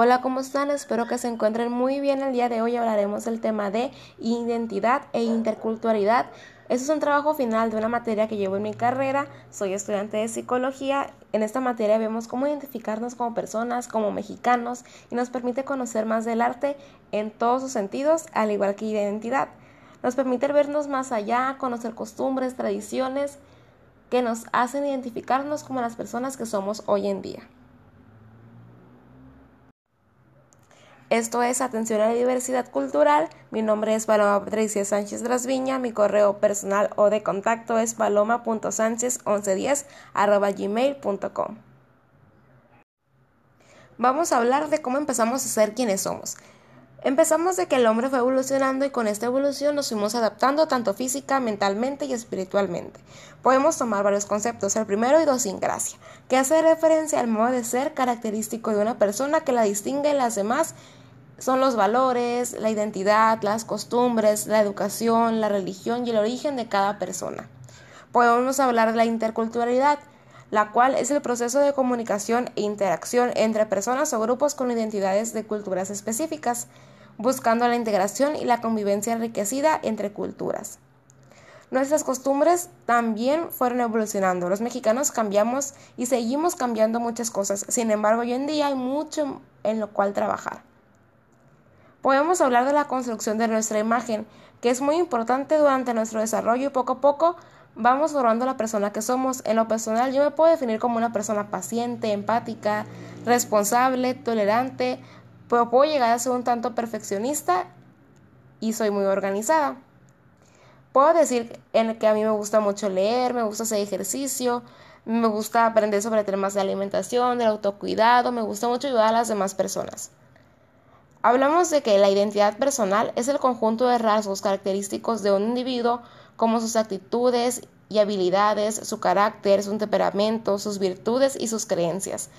Hola, ¿cómo están? Espero que se encuentren muy bien. El día de hoy hablaremos del tema de identidad e interculturalidad. Este es un trabajo final de una materia que llevo en mi carrera. Soy estudiante de psicología. En esta materia vemos cómo identificarnos como personas, como mexicanos, y nos permite conocer más del arte en todos sus sentidos, al igual que identidad. Nos permite vernos más allá, conocer costumbres, tradiciones que nos hacen identificarnos como las personas que somos hoy en día. Esto es Atención a la Diversidad Cultural. Mi nombre es Paloma Patricia Sánchez Drasviña. Mi correo personal o de contacto es paloma.sánchez1110 gmail.com. Vamos a hablar de cómo empezamos a ser quienes somos. Empezamos de que el hombre fue evolucionando y con esta evolución nos fuimos adaptando tanto física, mentalmente y espiritualmente. Podemos tomar varios conceptos. El primero, idiosincrasia, que hace referencia al modo de ser característico de una persona que la distingue de las demás son los valores, la identidad, las costumbres, la educación, la religión y el origen de cada persona. Podemos hablar de la interculturalidad, la cual es el proceso de comunicación e interacción entre personas o grupos con identidades de culturas específicas, buscando la integración y la convivencia enriquecida entre culturas. Nuestras costumbres también fueron evolucionando. Los mexicanos cambiamos y seguimos cambiando muchas cosas. Sin embargo, hoy en día hay mucho en lo cual trabajar. Podemos hablar de la construcción de nuestra imagen, que es muy importante durante nuestro desarrollo y poco a poco vamos formando la persona que somos. En lo personal yo me puedo definir como una persona paciente, empática, responsable, tolerante, pero puedo llegar a ser un tanto perfeccionista y soy muy organizada. Puedo decir en que a mí me gusta mucho leer, me gusta hacer ejercicio, me gusta aprender sobre temas de alimentación, del autocuidado, me gusta mucho ayudar a las demás personas. Hablamos de que la identidad personal es el conjunto de rasgos característicos de un individuo como sus actitudes y habilidades, su carácter, su temperamento, sus virtudes y sus creencias,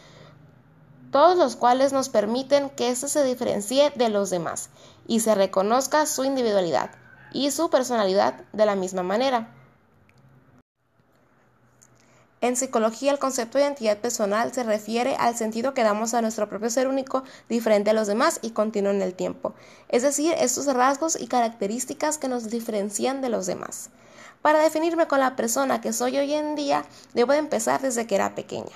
todos los cuales nos permiten que éste se diferencie de los demás y se reconozca su individualidad y su personalidad de la misma manera. En psicología, el concepto de identidad personal se refiere al sentido que damos a nuestro propio ser único, diferente a los demás y continuo en el tiempo, es decir, estos rasgos y características que nos diferencian de los demás. Para definirme con la persona que soy hoy en día, debo de empezar desde que era pequeña.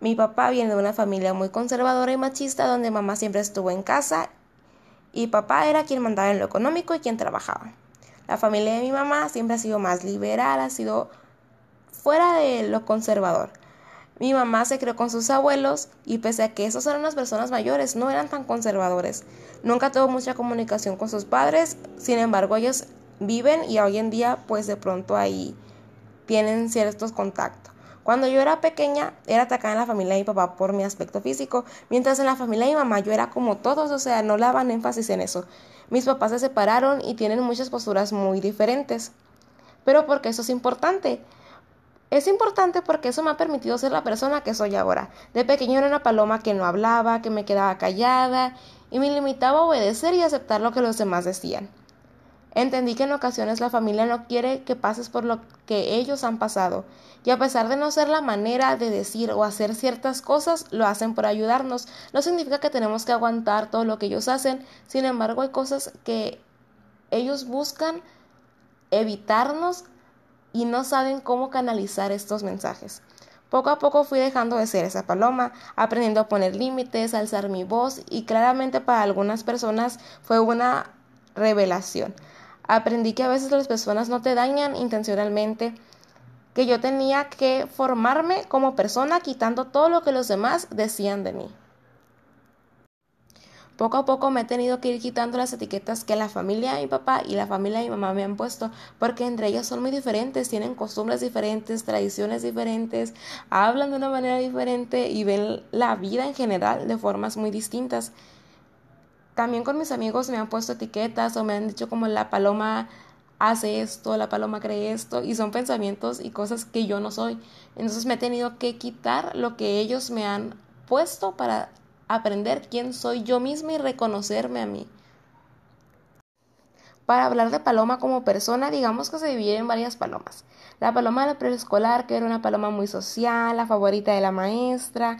Mi papá viene de una familia muy conservadora y machista donde mamá siempre estuvo en casa y papá era quien mandaba en lo económico y quien trabajaba. La familia de mi mamá siempre ha sido más liberal, ha sido fuera de lo conservador. Mi mamá se crió con sus abuelos y pese a que esos eran unas personas mayores, no eran tan conservadores. Nunca tuvo mucha comunicación con sus padres, sin embargo ellos viven y hoy en día pues de pronto ahí tienen ciertos contactos. Cuando yo era pequeña era atacada en la familia de mi papá por mi aspecto físico, mientras en la familia de mi mamá yo era como todos, o sea, no le daban énfasis en eso. Mis papás se separaron y tienen muchas posturas muy diferentes. Pero porque eso es importante, es importante porque eso me ha permitido ser la persona que soy ahora. De pequeño era una paloma que no hablaba, que me quedaba callada y me limitaba a obedecer y aceptar lo que los demás decían. Entendí que en ocasiones la familia no quiere que pases por lo que ellos han pasado, y a pesar de no ser la manera de decir o hacer ciertas cosas, lo hacen por ayudarnos. No significa que tenemos que aguantar todo lo que ellos hacen, sin embargo hay cosas que ellos buscan evitarnos y no saben cómo canalizar estos mensajes. Poco a poco fui dejando de ser esa paloma, aprendiendo a poner límites, alzar mi voz y claramente para algunas personas fue una revelación. Aprendí que a veces las personas no te dañan intencionalmente, que yo tenía que formarme como persona quitando todo lo que los demás decían de mí. Poco a poco me he tenido que ir quitando las etiquetas que la familia de mi papá y la familia de mi mamá me han puesto, porque entre ellas son muy diferentes, tienen costumbres diferentes, tradiciones diferentes, hablan de una manera diferente y ven la vida en general de formas muy distintas. También con mis amigos me han puesto etiquetas o me han dicho como la paloma hace esto, la paloma cree esto, y son pensamientos y cosas que yo no soy. Entonces me he tenido que quitar lo que ellos me han puesto para aprender quién soy yo misma y reconocerme a mí. Para hablar de Paloma como persona, digamos que se divide en varias palomas. La paloma del preescolar, que era una paloma muy social, la favorita de la maestra,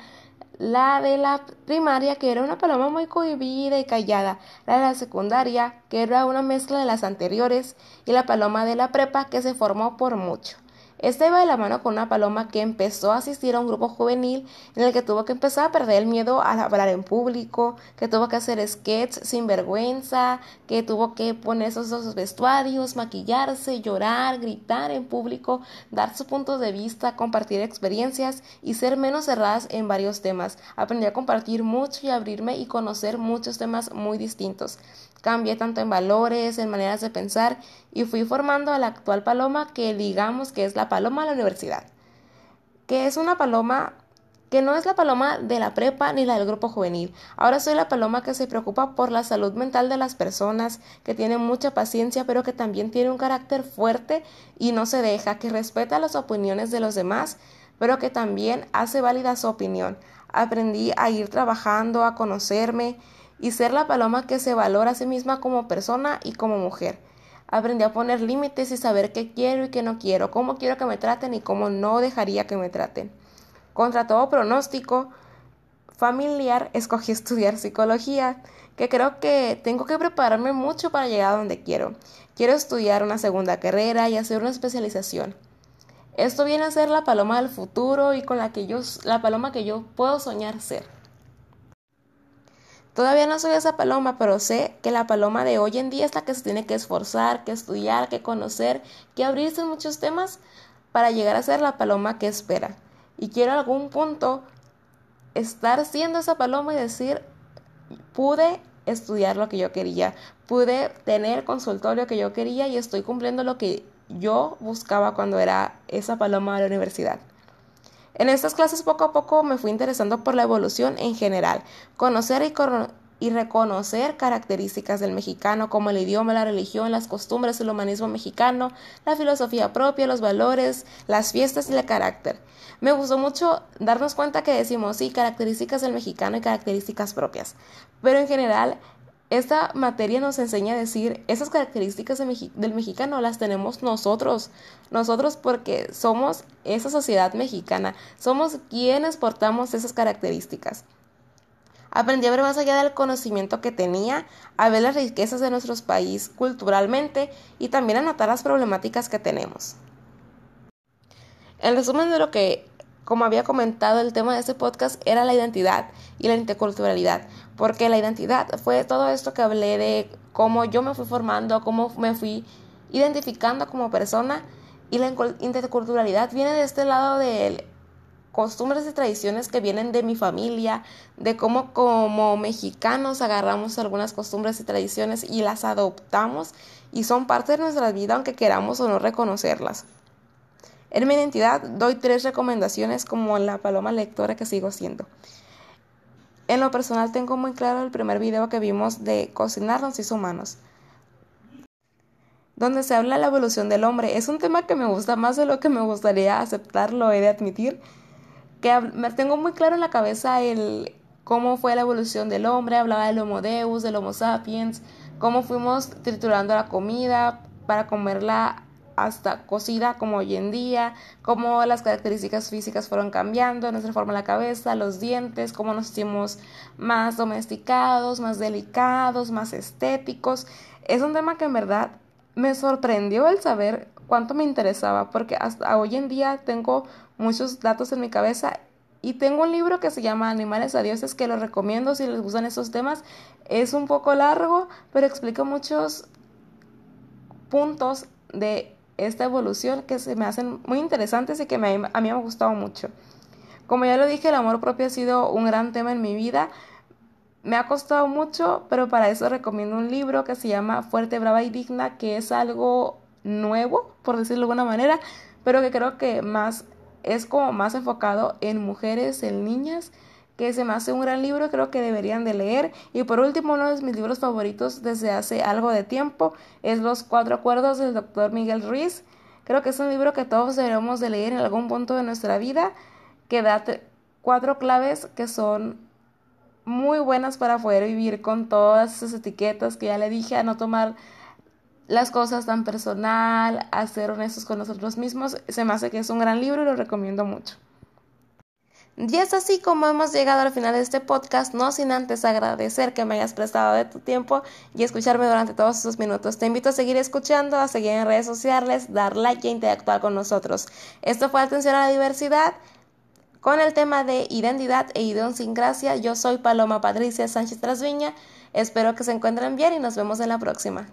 La de la primaria, que era una paloma muy cohibida y callada. La de la secundaria, que era una mezcla de las anteriores. Y la paloma de la prepa, que se formó por mucho. Esta iba de la mano con una paloma que empezó a asistir a un grupo juvenil en el que tuvo que empezar a perder el miedo a hablar en público, que tuvo que hacer sketches sin vergüenza, que tuvo que poner esos, esos vestuarios, maquillarse, llorar, gritar en público, dar su punto de vista, compartir experiencias y ser menos cerradas en varios temas. Aprendí a compartir mucho y abrirme y conocer muchos temas muy distintos. Cambié tanto en valores, en maneras de pensar y fui formando a la actual paloma que digamos que es la paloma de la universidad. Que es una paloma que no es la paloma de la prepa ni la del grupo juvenil. Ahora soy la paloma que se preocupa por la salud mental de las personas, que tiene mucha paciencia, pero que también tiene un carácter fuerte y no se deja, que respeta las opiniones de los demás, pero que también hace válida su opinión. Aprendí a ir trabajando, a conocerme, y ser la paloma que se valora a sí misma como persona y como mujer. Aprendí a poner límites y saber qué quiero y qué no quiero, cómo quiero que me traten y cómo no dejaría que me traten. Contra todo pronóstico familiar, escogí estudiar psicología, que creo que tengo que prepararme mucho para llegar a donde quiero. Quiero estudiar una segunda carrera y hacer una especialización. Esto viene a ser la paloma del futuro y con la que yo, la paloma que yo puedo soñar ser. Todavía no soy esa paloma, pero sé que la paloma de hoy en día es la que se tiene que esforzar, que estudiar, que conocer, que abrirse en muchos temas para llegar a ser la paloma que espera. Y quiero algún punto estar siendo esa paloma y decir, pude estudiar lo que yo quería, pude tener el consultorio que yo quería y estoy cumpliendo lo que yo buscaba cuando era esa paloma de la universidad. En estas clases poco a poco me fui interesando por la evolución en general, conocer y, reconocer características del mexicano como el idioma, la religión, las costumbres, el humanismo mexicano, la filosofía propia, los valores, las fiestas y el carácter. Me gustó mucho darnos cuenta que decimos, sí, características del mexicano y características propias, pero en general esta materia nos enseña a decir, esas características del mexicano las tenemos nosotros, nosotros porque somos esa sociedad mexicana, somos quienes portamos esas características. Aprendí a ver más allá del conocimiento que tenía, a ver las riquezas de nuestro país culturalmente y también a notar las problemáticas que tenemos. En resumen de lo que como había comentado, el tema de este podcast era la identidad y la interculturalidad, porque la identidad fue todo esto que hablé de cómo yo me fui formando, cómo me fui identificando como persona, y la interculturalidad viene de este lado de costumbres y tradiciones que vienen de mi familia, de cómo como mexicanos agarramos algunas costumbres y tradiciones y las adoptamos y son parte de nuestra vida aunque queramos o no reconocerlas. En mi identidad doy tres recomendaciones como la paloma lectora que sigo siendo. En lo personal tengo muy claro el primer video que vimos de cocinar nos hizo humanos, donde se habla de la evolución del hombre. Es un tema que me gusta más de lo que me gustaría aceptarlo, he de admitir, que me tengo muy claro en la cabeza el cómo fue la evolución del hombre, hablaba del Homo Deus, del Homo sapiens, cómo fuimos triturando la comida para comerla hasta cocida como hoy en día, cómo las características físicas fueron cambiando, nuestra forma de la cabeza, los dientes, cómo nos hicimos más domesticados, más delicados, más estéticos. Es un tema que en verdad me sorprendió el saber cuánto me interesaba, porque hasta hoy en día tengo muchos datos en mi cabeza y tengo un libro que se llama Animales a Dioses que lo recomiendo si les gustan esos temas. Es un poco largo, pero explica muchos puntos de esta evolución que se me hacen muy interesantes y que a mí me ha gustado mucho. Como ya lo dije, el amor propio ha sido un gran tema en mi vida. Me ha costado mucho, pero para eso recomiendo un libro que se llama Fuerte, Brava y Digna, que es algo nuevo, por decirlo de alguna manera, pero que creo que más es como más enfocado en mujeres, en niñas que se me hace un gran libro, creo que deberían de leer. Y por último, uno de mis libros favoritos desde hace algo de tiempo es Los Cuatro Acuerdos del doctor Miguel Ruiz. Creo que es un libro que todos deberíamos de leer en algún punto de nuestra vida, que da cuatro claves que son muy buenas para poder vivir con todas esas etiquetas que ya le dije, a no tomar las cosas tan personal, a ser honestos con nosotros mismos. Se me hace que es un gran libro y lo recomiendo mucho. Y es así como hemos llegado al final de este podcast, no sin antes agradecer que me hayas prestado de tu tiempo y escucharme durante todos estos minutos. Te invito a seguir escuchando, a seguir en redes sociales, dar like e interactuar con nosotros. Esto fue Atención a la Diversidad con el tema de identidad e idiosincrasia. Yo soy Paloma Patricia Sánchez Trasviña. Espero que se encuentren bien y nos vemos en la próxima.